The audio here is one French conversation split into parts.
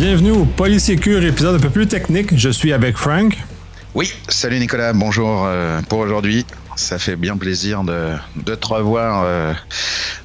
Bienvenue au Polysécure, épisode un peu plus technique. Je suis avec Frank. Oui, salut Nicolas, bonjour euh, pour aujourd'hui. Ça fait bien plaisir de, de te revoir euh,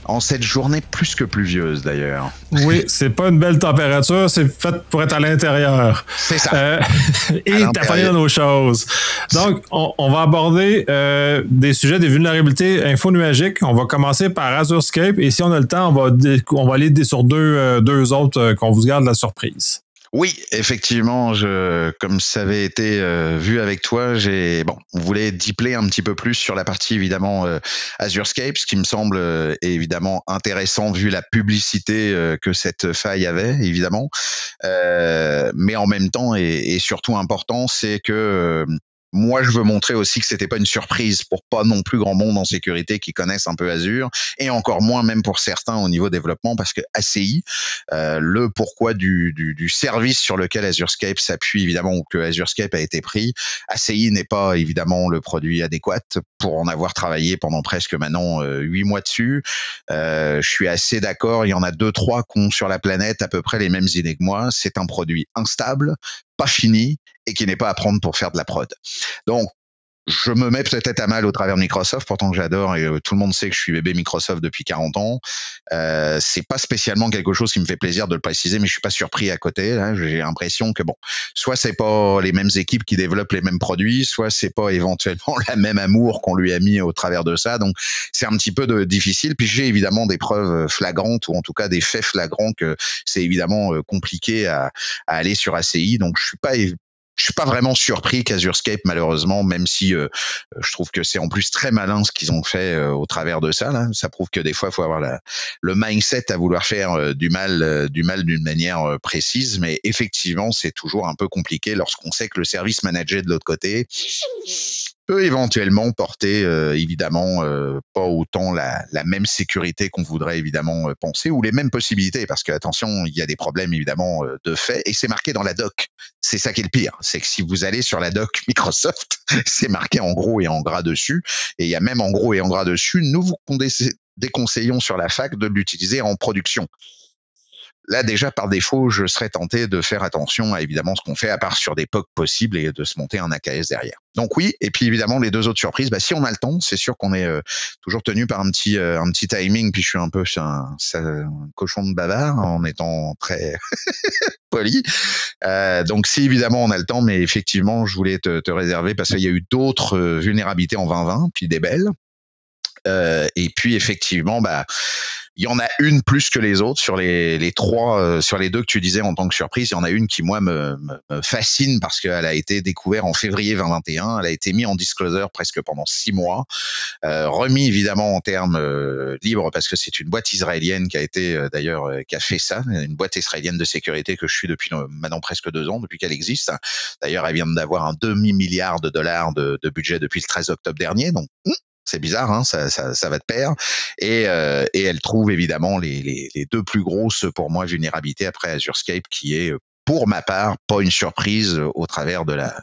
en cette journée plus que pluvieuse d'ailleurs. Oui, c'est pas une belle température, c'est fait pour être à l'intérieur. C'est ça. Euh, et dans nos choses. Donc, on, va aborder euh, des sujets des vulnérabilités infonuagiques. On va commencer par Azurescape et si on a le temps, on va, on va aller sur deux, deux autres qu'on vous garde la surprise. Oui, effectivement, je, comme ça avait été euh, vu avec toi, j'ai bon, on voulait deepler un petit peu plus sur la partie évidemment euh, Azurescape, ce qui me semble euh, évidemment intéressant vu la publicité que cette faille avait, évidemment. mais en même temps et, et surtout important, c'est que moi, je veux montrer aussi que c'était pas une surprise pour pas non plus grand monde en sécurité qui connaissent un peu Azure, et encore moins même pour certains au niveau développement, parce que ACI, euh, le pourquoi du, du, du, service sur lequel Azurescape s'appuie évidemment ou que Azurescape a été pris, ACI n'est pas évidemment le produit adéquat pour en avoir travaillé pendant presque maintenant euh, huit mois dessus. Euh, je suis assez d'accord. Il y en a deux trois qui ont sur la planète à peu près les mêmes idées que moi. C'est un produit instable, pas fini et qui n'est pas à prendre pour faire de la prod. Donc, je me mets peut-être à mal au travers de Microsoft, pourtant que j'adore et euh, tout le monde sait que je suis bébé Microsoft depuis 40 ans. Euh, c'est pas spécialement quelque chose qui me fait plaisir de le préciser, mais je suis pas surpris à côté. Hein. J'ai l'impression que bon, soit c'est pas les mêmes équipes qui développent les mêmes produits, soit c'est pas éventuellement la même amour qu'on lui a mis au travers de ça. Donc c'est un petit peu de, difficile. Puis j'ai évidemment des preuves flagrantes ou en tout cas des faits flagrants que c'est évidemment euh, compliqué à, à, aller sur ACI. Donc je suis pas je suis pas vraiment surpris qu'Azurescape malheureusement, même si euh, je trouve que c'est en plus très malin ce qu'ils ont fait euh, au travers de ça. Là. Ça prouve que des fois, il faut avoir la, le mindset à vouloir faire euh, du mal, du mal d'une manière précise. Mais effectivement, c'est toujours un peu compliqué lorsqu'on sait que le service manager de l'autre côté peut éventuellement porter euh, évidemment euh, pas autant la, la même sécurité qu'on voudrait évidemment euh, penser ou les mêmes possibilités parce que attention il y a des problèmes évidemment de fait et c'est marqué dans la doc. C'est ça qui est le pire c'est que si vous allez sur la doc Microsoft c'est marqué en gros et en gras dessus et il y a même en gros et en gras dessus nous vous déconseillons sur la fac de l'utiliser en production là déjà par défaut, je serais tenté de faire attention à évidemment ce qu'on fait à part sur des POC possibles et de se monter un AKS derrière. Donc oui, et puis évidemment les deux autres surprises, bah, si on a le temps, c'est sûr qu'on est euh, toujours tenu par un petit euh, un petit timing, puis je suis un peu un, un cochon de bavard en étant très poli. Euh, donc si évidemment on a le temps, mais effectivement je voulais te, te réserver parce qu'il y a eu d'autres euh, vulnérabilités en 2020, puis des belles. Et puis effectivement, bah il y en a une plus que les autres sur les, trois, euh, sur les deux que tu disais en tant que surprise. Il y en a une qui moi me, me, fascine parce qu'elle a été découverte en février 2021. Elle a été mise en disclosure presque pendant six mois, euh, remis évidemment en termes euh, libres parce que c'est une boîte israélienne qui a été euh, d'ailleurs qui a fait ça, une boîte israélienne de sécurité que je suis depuis maintenant presque deux ans depuis qu'elle existe. D'ailleurs, elle vient d'avoir un demi milliard de dollars de, de, budget depuis le 13 octobre dernier, donc hmm, c'est bizarre, hein, ça, ça, ça, va de pair. Et, euh, et elle trouve évidemment les, les, les, deux plus grosses pour moi vulnérabilités après Azurescape, qui est pour ma part pas une surprise au travers de la,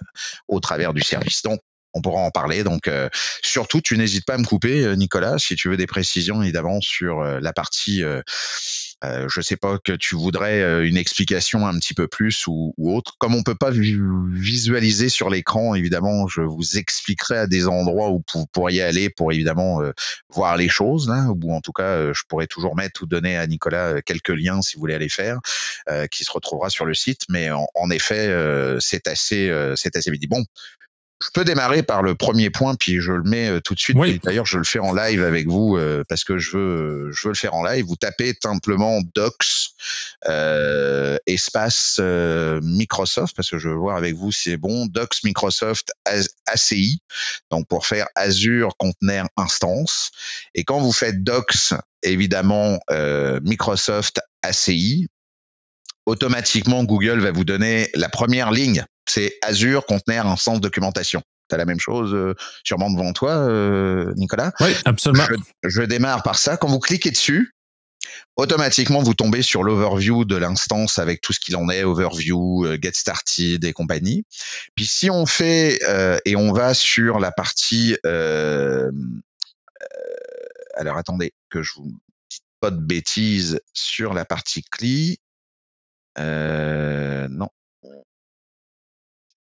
au travers du service. Donc on pourra en parler. Donc, euh, surtout, tu n'hésites pas à me couper, euh, Nicolas, si tu veux des précisions évidemment sur euh, la partie. Euh, je sais pas que tu voudrais une explication un petit peu plus ou, ou autre. Comme on peut pas visualiser sur l'écran, évidemment, je vous expliquerai à des endroits où vous pourriez aller pour évidemment voir les choses, là, ou en tout cas, je pourrais toujours mettre ou donner à Nicolas quelques liens si vous voulez aller faire, qui se retrouvera sur le site. Mais en, en effet, c'est assez, c'est assez vite. Bon, je peux démarrer par le premier point, puis je le mets euh, tout de suite. D'ailleurs, je le fais en live avec vous euh, parce que je veux, je veux le faire en live. Vous tapez simplement Docs euh, espace euh, Microsoft parce que je veux voir avec vous si c'est bon. Docs Microsoft ACI, donc pour faire Azure Container Instance. Et quand vous faites Docs, évidemment Microsoft ACI, automatiquement Google va vous donner la première ligne c'est Azure Container Instance Documentation. Tu as la même chose euh, sûrement devant toi, euh, Nicolas Oui, absolument. Je, démarre par ça. Quand vous cliquez dessus, automatiquement vous tombez sur l'overview de l'instance avec tout ce qu'il en est, overview, euh, get started et compagnie. Puis si on fait et on va sur la partie, alors attendez que je vous pas de bêtises sur la partie CLI, Euh, non.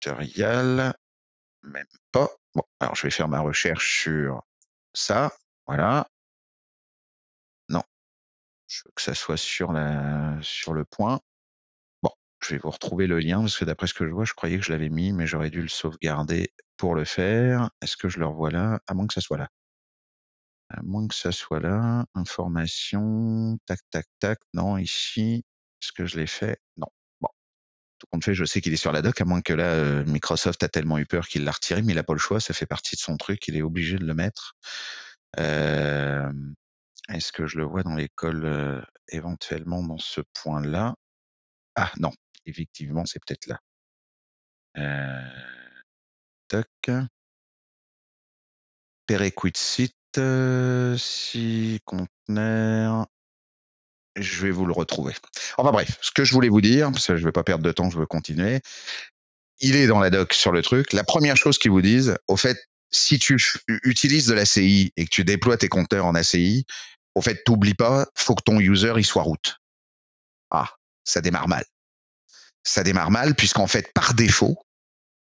Tutorial. Même pas. Bon, alors je vais faire ma recherche sur ça. Voilà. Non. Je veux que ça soit sur la sur le point. Bon, je vais vous retrouver le lien parce que d'après ce que je vois, je croyais que je l'avais mis, mais j'aurais dû le sauvegarder pour le faire. Est-ce que je le revois là? À moins que ça soit là. À moins que ça soit là. Information. Tac, tac, tac. Non, ici. Est-ce que je l'ai fait Non. Bon. Tout compte fait, je sais qu'il est sur la doc, à moins que là, euh, Microsoft a tellement eu peur qu'il l'a retiré, mais il n'a pas le choix, ça fait partie de son truc, il est obligé de le mettre. Euh, Est-ce que je le vois dans l'école euh, éventuellement dans ce point-là? Ah non, effectivement, c'est peut-être là. Euh, toc. Perequit euh, si conteneur. Je vais vous le retrouver. Enfin bref, ce que je voulais vous dire, parce que je ne vais pas perdre de temps, je veux continuer. Il est dans la doc sur le truc. La première chose qu'ils vous disent, au fait, si tu utilises de l'ACI et que tu déploies tes compteurs en ACI, au fait, t'oublie pas, faut que ton user il soit root. Ah, ça démarre mal. Ça démarre mal puisqu'en fait, par défaut,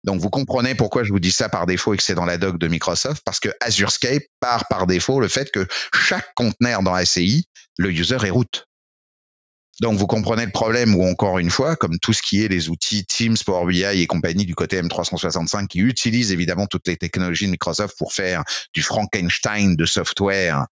donc vous comprenez pourquoi je vous dis ça par défaut et que c'est dans la doc de Microsoft, parce que AzureScape part par défaut le fait que chaque conteneur dans ACI, le user est root. Donc vous comprenez le problème où encore une fois, comme tout ce qui est les outils Teams, Power BI et compagnie du côté M365 qui utilisent évidemment toutes les technologies de Microsoft pour faire du Frankenstein de software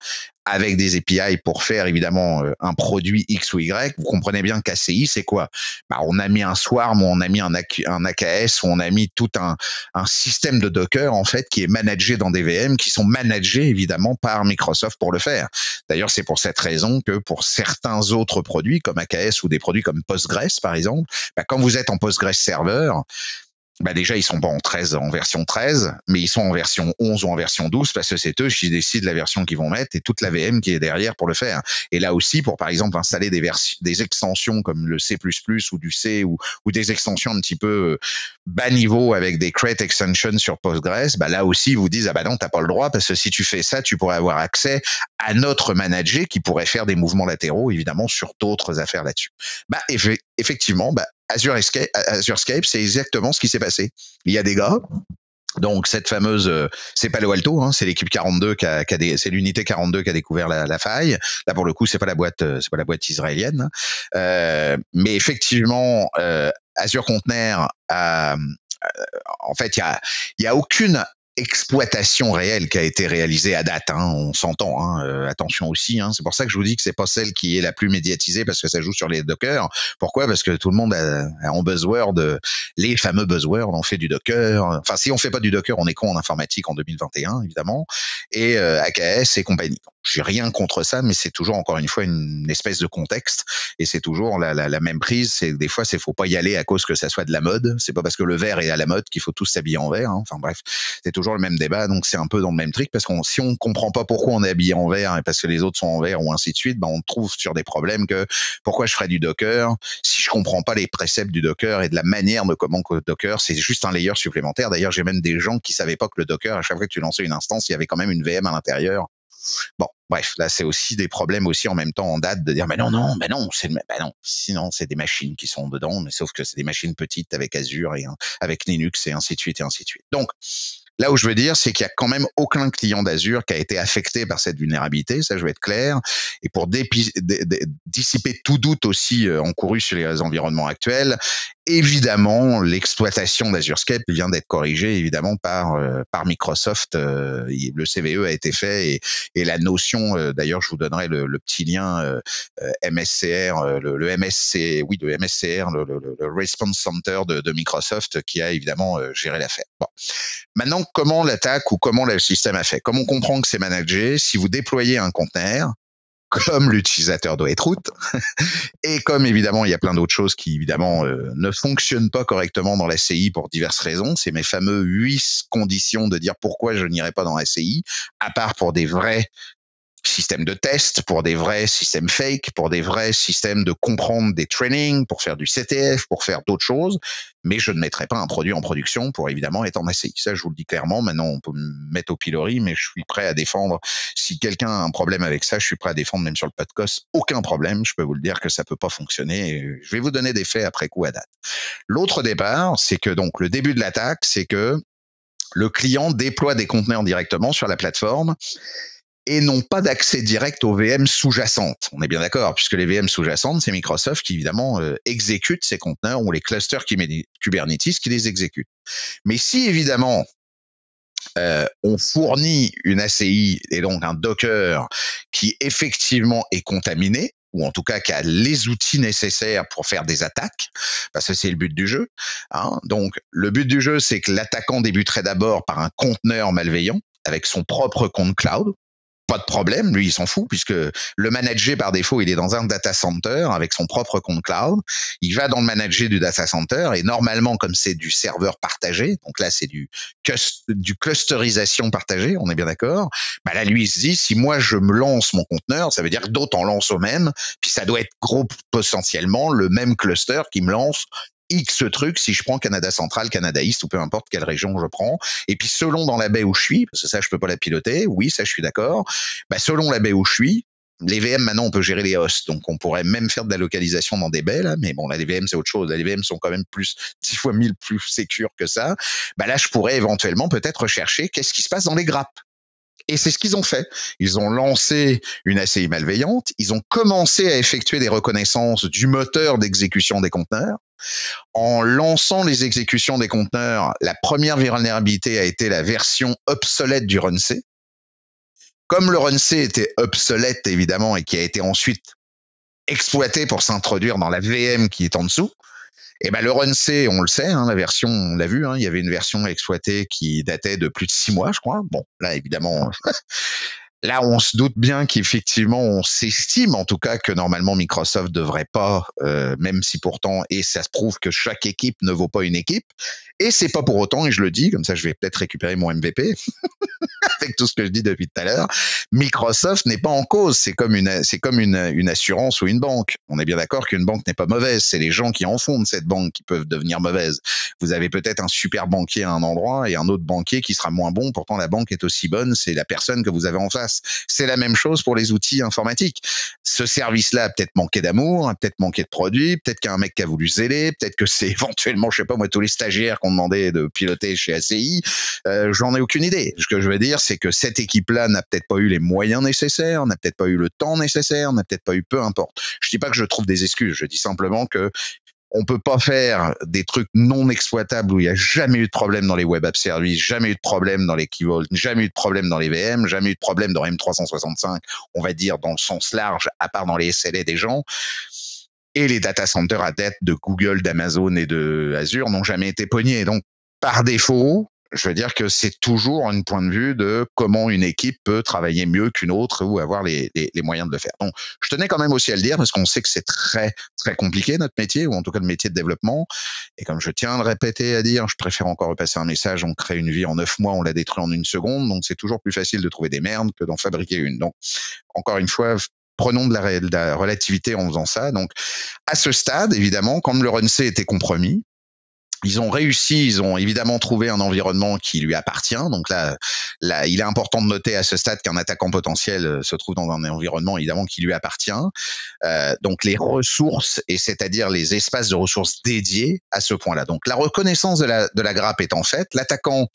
avec des API pour faire évidemment euh, un produit X ou Y, vous comprenez bien qu'ACI, c'est quoi? Bah, On a mis un Swarm, on a mis un, AKS, on a mis tout un, un, système de Docker en fait qui est managé dans des VM, qui sont managés évidemment par Microsoft pour le faire. D'ailleurs, c'est pour cette raison que pour certains autres produits comme AKS ou des produits comme Postgres par exemple, bah, quand vous êtes en Postgres serveur, bah déjà ils sont pas en 13 en version 13 mais ils sont en version 11 ou en version 12 parce que c'est eux qui décident la version qu'ils vont mettre et toute la VM qui est derrière pour le faire. Et là aussi pour par exemple installer des versions des extensions comme le C++ ou du C ou, ou des extensions un petit peu euh, bas niveau avec des create extensions sur Postgres bah là aussi ils vous disent ah bah non t'as pas le droit parce que si tu fais ça tu pourrais avoir accès à notre manager qui pourrait faire des mouvements latéraux évidemment sur d'autres affaires là-dessus. Bah effectivement bah Azure Escape, c'est exactement ce qui s'est passé. Il y a des gars donc cette fameuse, euh, c'est Palo Alto, hein, c'est l'équipe 42 qui a, qui a c'est l'unité 42 qui a découvert la, la, faille. Là pour le coup, c'est pas la boîte, euh, c'est pas la boîte israélienne, euh, mais effectivement, euh, Azure Container, a, en fait, il y a, y a aucune exploitation réelle qui a été réalisée à date. Hein, on s'entend. Hein, euh, attention aussi. Hein, c'est pour ça que je vous dis que c'est pas celle qui est la plus médiatisée parce que ça joue sur les Docker. Pourquoi? Parce que tout le monde a, a en buzzword les fameux buzzwords. On fait du Docker. Enfin, si on fait pas du Docker, on est con en informatique en 2021 évidemment. Et euh, AKS et compagnie. J'ai rien contre ça, mais c'est toujours encore une fois une espèce de contexte et c'est toujours la, la, la, même prise. C'est des fois, c'est faut pas y aller à cause que ça soit de la mode. C'est pas parce que le vert est à la mode qu'il faut tous s'habiller en vert. Hein. Enfin bref, c'est toujours le même débat. Donc c'est un peu dans le même truc parce qu'on si on comprend pas pourquoi on est habillé en vert et parce que les autres sont en vert ou ainsi de suite, ben on trouve sur des problèmes que pourquoi je ferais du Docker si je comprends pas les préceptes du Docker et de la manière de comment que Docker, c'est juste un layer supplémentaire. D'ailleurs, j'ai même des gens qui savaient pas que le Docker, à chaque fois que tu lançais une instance, il y avait quand même une VM à l'intérieur. Bon, bref, là c'est aussi des problèmes aussi en même temps en date de dire mais non non mais non c'est ben non sinon c'est des machines qui sont dedans mais sauf que c'est des machines petites avec Azure et avec Linux et ainsi de suite et ainsi de suite. Donc Là où je veux dire, c'est qu'il y a quand même aucun client d'Azure qui a été affecté par cette vulnérabilité, ça je vais être clair. Et pour dissiper tout doute aussi euh, encouru sur les environnements actuels, évidemment, l'exploitation d'AzureScape vient d'être corrigée évidemment par euh, par Microsoft. Euh, le CVE a été fait et, et la notion, d'ailleurs, je vous donnerai le, le petit lien MSCR, le, le, MSC, oui, le MSCR, le, le Response Center de, de, Microsoft qui a évidemment géré l'affaire. Bon. Maintenant, comment l'attaque ou comment le système a fait? Comme on comprend que c'est managé, si vous déployez un conteneur, comme l'utilisateur doit être root, et comme évidemment il y a plein d'autres choses qui évidemment euh, ne fonctionnent pas correctement dans la CI pour diverses raisons, c'est mes fameux huit conditions de dire pourquoi je n'irai pas dans la CI, à part pour des vrais systèmes de test, pour des vrais systèmes fake, pour des vrais systèmes de comprendre des trainings, pour faire du CTF, pour faire d'autres choses. Mais je ne mettrai pas un produit en production pour évidemment être en ACI. Ça, je vous le dis clairement. Maintenant, on peut me mettre au pilori, mais je suis prêt à défendre. Si quelqu'un a un problème avec ça, je suis prêt à défendre même sur le podcast. Aucun problème. Je peux vous le dire que ça peut pas fonctionner. Je vais vous donner des faits après coup à date. L'autre départ, c'est que donc le début de l'attaque, c'est que le client déploie des conteneurs directement sur la plateforme et n'ont pas d'accès direct aux VM sous-jacentes. On est bien d'accord, puisque les VM sous-jacentes, c'est Microsoft qui évidemment euh, exécute ces conteneurs ou les clusters qui Kubernetes qui les exécutent. Mais si évidemment euh, on fournit une ACI et donc un Docker qui effectivement est contaminé, ou en tout cas qui a les outils nécessaires pour faire des attaques, parce que c'est le but du jeu. Hein. Donc le but du jeu, c'est que l'attaquant débuterait d'abord par un conteneur malveillant avec son propre compte cloud, pas de problème, lui il s'en fout puisque le manager par défaut il est dans un data center avec son propre compte cloud, il va dans le manager du data center et normalement comme c'est du serveur partagé, donc là c'est du du clusterisation partagée, on est bien d'accord. Bah là lui il se dit si moi je me lance mon conteneur, ça veut dire que d'autres en lancent au même, puis ça doit être gros potentiellement le même cluster qui me lance X trucs si je prends Canada Central, Canada East ou peu importe quelle région je prends. Et puis selon dans la baie où je suis, parce que ça je peux pas la piloter, oui ça je suis d'accord. Bah, selon la baie où je suis, les VM maintenant on peut gérer les hosts, donc on pourrait même faire de la localisation dans des baies là, mais bon là les VM c'est autre chose, les VM sont quand même plus dix fois mille plus sécures que ça. Bah là je pourrais éventuellement peut-être rechercher qu'est-ce qui se passe dans les grappes. Et c'est ce qu'ils ont fait. Ils ont lancé une ACI malveillante, ils ont commencé à effectuer des reconnaissances du moteur d'exécution des conteneurs. En lançant les exécutions des conteneurs, la première vulnérabilité a été la version obsolète du RunC. Comme le RunC était obsolète évidemment et qui a été ensuite exploité pour s'introduire dans la VM qui est en dessous, et ben le Run C, on le sait, hein, la version, on l'a vu, hein, il y avait une version exploitée qui datait de plus de six mois, je crois. Bon, là évidemment, Là, on se doute bien qu'effectivement, on s'estime en tout cas que normalement Microsoft devrait pas, euh, même si pourtant, et ça se prouve que chaque équipe ne vaut pas une équipe. Et c'est pas pour autant, et je le dis, comme ça je vais peut-être récupérer mon MVP avec tout ce que je dis depuis tout à l'heure. Microsoft n'est pas en cause. C'est comme une, c'est comme une, une assurance ou une banque. On est bien d'accord qu'une banque n'est pas mauvaise. C'est les gens qui en font de cette banque qui peuvent devenir mauvaises. Vous avez peut-être un super banquier à un endroit et un autre banquier qui sera moins bon. Pourtant, la banque est aussi bonne. C'est la personne que vous avez en face. C'est la même chose pour les outils informatiques. Ce service-là a peut-être manqué d'amour, a peut-être manqué de produits, peut-être qu'il y a un mec qui a voulu zéler, peut-être que c'est éventuellement, je sais pas moi, tous les stagiaires qu'on demandait de piloter chez ACI. Euh, J'en ai aucune idée. Ce que je veux dire, c'est que cette équipe-là n'a peut-être pas eu les moyens nécessaires, n'a peut-être pas eu le temps nécessaire, n'a peut-être pas eu peu importe. Je dis pas que je trouve des excuses, je dis simplement que on peut pas faire des trucs non exploitables où il y a jamais eu de problème dans les web app services, jamais eu de problème dans les Key jamais eu de problème dans les VM, jamais eu de problème dans M365, on va dire dans le sens large, à part dans les SLA des gens. Et les data centers à tête de Google, d'Amazon et de Azure n'ont jamais été pognés. Donc, par défaut, je veux dire que c'est toujours un point de vue de comment une équipe peut travailler mieux qu'une autre ou avoir les, moyens de le faire. Donc, je tenais quand même aussi à le dire parce qu'on sait que c'est très très compliqué notre métier ou en tout cas le métier de développement. Et comme je tiens à le répéter à dire, je préfère encore repasser un message. On crée une vie en neuf mois, on la détruit en une seconde. Donc, c'est toujours plus facile de trouver des merdes que d'en fabriquer une. Donc, encore une fois, prenons de la, relativité en faisant ça. Donc, à ce stade, évidemment, comme le RunC était compromis, ils ont réussi, ils ont évidemment trouvé un environnement qui lui appartient. Donc là, là il est important de noter à ce stade qu'un attaquant potentiel euh, se trouve dans un environnement évidemment qui lui appartient. Euh, donc les ressources, et c'est-à-dire les espaces de ressources dédiés à ce point-là. Donc la reconnaissance de la, de la grappe étant faite, l'attaquant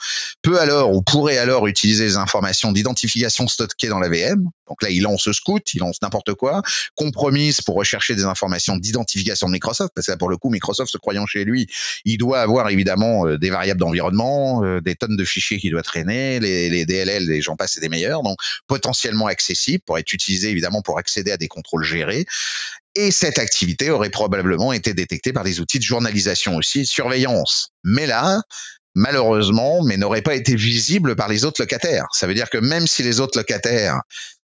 peut alors ou pourrait alors utiliser les informations d'identification stockées dans la VM. Donc là, il lance scout, il lance n'importe quoi, compromise pour rechercher des informations d'identification de Microsoft, parce que là, pour le coup, Microsoft, se croyant chez lui, il doit avoir évidemment euh, des variables d'environnement, euh, des tonnes de fichiers qu'il doit traîner, les, les DLL, les gens passent, et des meilleurs, donc potentiellement accessible pour être utilisé évidemment pour accéder à des contrôles gérés. Et cette activité aurait probablement été détectée par des outils de journalisation aussi, surveillance. Mais là, malheureusement, mais n'aurait pas été visible par les autres locataires. Ça veut dire que même si les autres locataires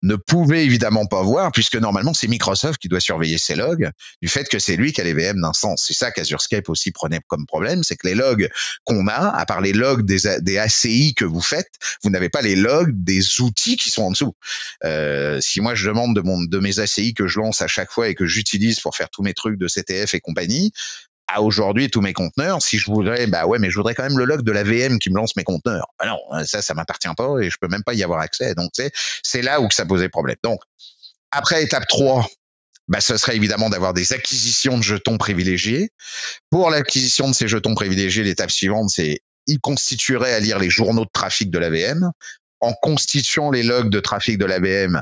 ne pouvait évidemment pas voir, puisque normalement c'est Microsoft qui doit surveiller ses logs, du fait que c'est lui qui a les VM d'instance. C'est ça qu'Azurescape aussi prenait comme problème, c'est que les logs qu'on a, à part les logs des, des ACI que vous faites, vous n'avez pas les logs des outils qui sont en dessous. Euh, si moi je demande de, mon, de mes ACI que je lance à chaque fois et que j'utilise pour faire tous mes trucs de CTF et compagnie, à aujourd'hui tous mes conteneurs, si je voudrais, bah ouais, mais je voudrais quand même le log de la VM qui me lance mes conteneurs. Bah non, ça, ça m'appartient pas et je peux même pas y avoir accès. Donc, c'est là où que ça posait problème. Donc, après étape 3, bah, ce serait évidemment d'avoir des acquisitions de jetons privilégiés. Pour l'acquisition de ces jetons privilégiés, l'étape suivante, c'est il constituerait à lire les journaux de trafic de la VM. En constituant les logs de trafic de la VM,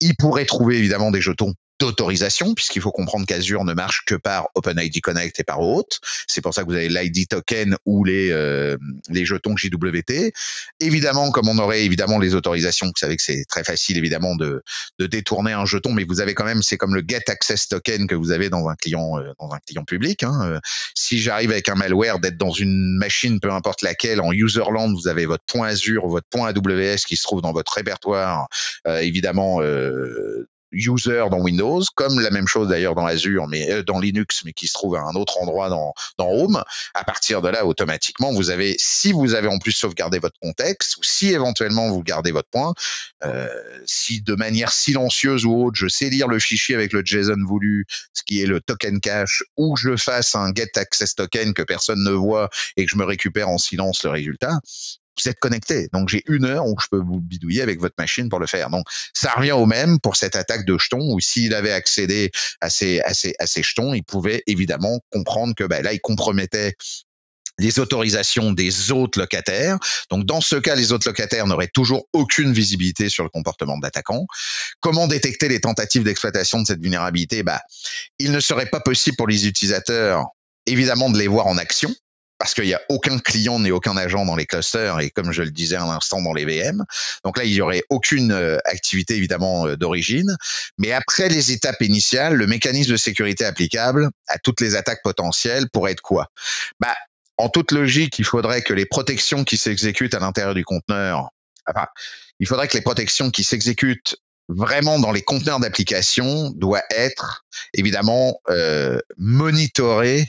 il pourrait trouver évidemment des jetons d'autorisation, puisqu'il faut comprendre qu'Azure ne marche que par OpenID Connect et par OAuth. C'est pour ça que vous avez l'ID token ou les euh, les jetons JWT. Évidemment, comme on aurait évidemment les autorisations, vous savez que c'est très facile évidemment de de détourner un jeton, mais vous avez quand même, c'est comme le Get Access Token que vous avez dans un client euh, dans un client public. Hein. Euh, si j'arrive avec un malware d'être dans une machine, peu importe laquelle, en userland, vous avez votre point Azure, votre point AWS qui se trouve dans votre répertoire, évidemment user dans Windows, comme la même chose d'ailleurs dans Azure, mais euh, dans Linux, mais qui se trouve à un autre endroit dans, dans Home. À partir de là, automatiquement, vous avez, si vous avez en plus sauvegardé votre contexte, ou si éventuellement vous gardez votre point, euh, si de manière silencieuse ou autre, je sais lire le fichier avec le JSON voulu, ce qui est le token cache, ou je fasse un get access token que personne ne voit et que je me récupère en silence le résultat, vous êtes connecté. Donc j'ai une heure où je peux vous bidouiller avec votre machine pour le faire. Donc ça revient au même pour cette attaque de jetons où s'il avait accédé à ces, à à jetons, il pouvait évidemment comprendre que ben, là, il compromettait les autorisations des autres locataires. Donc dans ce cas, les autres locataires n'auraient toujours aucune visibilité sur le comportement de l'attaquant. Comment détecter les tentatives d'exploitation de cette vulnérabilité? Bah, Il ne serait pas possible pour les utilisateurs évidemment de les voir en action parce qu'il n'y a aucun client ni aucun agent dans les clusters et comme je le disais à l'instant dans les VM. Donc là, il y aurait aucune euh, activité évidemment euh, d'origine. Mais après les étapes initiales, le mécanisme de sécurité applicable à toutes les attaques potentielles pourrait être quoi? Bah, en toute logique, il faudrait que les protections qui s'exécutent à l'intérieur du conteneur, enfin, il faudrait que les protections qui s'exécutent vraiment dans les conteneurs d'application doivent être évidemment euh, monitorées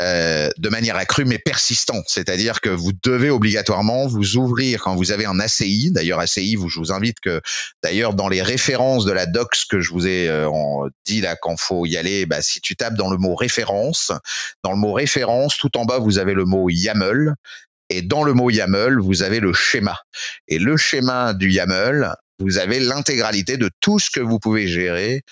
euh, de manière accrue mais persistante. C'est-à-dire que vous devez obligatoirement vous ouvrir quand vous avez un ACI. D'ailleurs, ACI, vous, je vous invite que, d'ailleurs, dans les références de la docs que je vous ai euh, dit là quand faut y aller, bah, si tu tapes dans le mot référence, dans le mot référence, tout en bas, vous avez le mot YAML. Et dans le mot YAML, vous avez le schéma. Et le schéma du YAML, vous avez l'intégralité de tout ce que vous pouvez gérer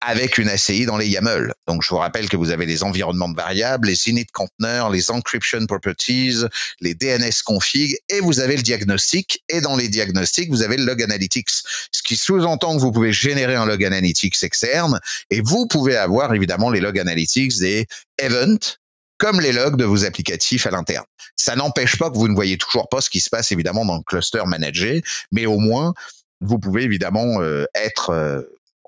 avec une ACI dans les YAML. Donc, je vous rappelle que vous avez les environnements de variables, les init conteneurs, les encryption properties, les DNS config, et vous avez le diagnostic. Et dans les diagnostics, vous avez le log analytics, ce qui sous-entend que vous pouvez générer un log analytics externe, et vous pouvez avoir évidemment les log analytics des events, comme les logs de vos applicatifs à l'interne. Ça n'empêche pas que vous ne voyez toujours pas ce qui se passe évidemment dans le cluster managé, mais au moins vous pouvez évidemment euh, être euh,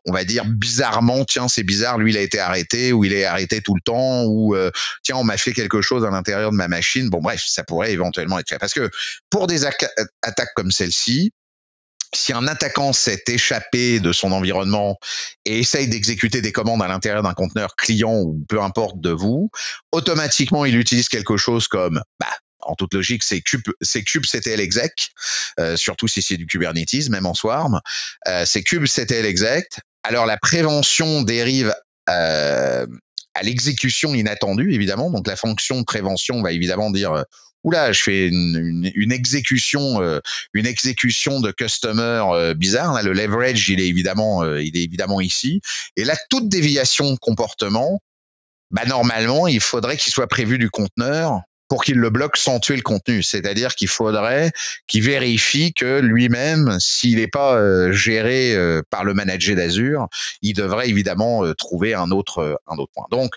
on va dire bizarrement, tiens, c'est bizarre, lui, il a été arrêté, ou il est arrêté tout le temps, ou euh, tiens, on m'a fait quelque chose à l'intérieur de ma machine. Bon, bref, ça pourrait éventuellement être fait. Parce que pour des attaques comme celle-ci, si un attaquant s'est échappé de son environnement et essaye d'exécuter des commandes à l'intérieur d'un conteneur client ou peu importe de vous, automatiquement il utilise quelque chose comme bah, en toute logique, c'est cube, c'est kubectl exec, euh, surtout si c'est du Kubernetes, même en Swarm. Euh, c'est kubectl exec. Alors la prévention dérive euh, à l'exécution inattendue, évidemment. Donc la fonction de prévention va évidemment dire euh, oula, je fais une, une, exécution, euh, une exécution de customer euh, bizarre. Là, le leverage, il est évidemment, il est évidemment ici. Et là, toute déviation de comportement, bah normalement, il faudrait qu'il soit prévu du conteneur pour qu'il le bloque sans tuer le contenu. C'est-à-dire qu'il faudrait qu'il vérifie que lui-même, s'il n'est pas euh, géré euh, par le manager d'Azure, il devrait évidemment euh, trouver un autre, un autre point. Donc,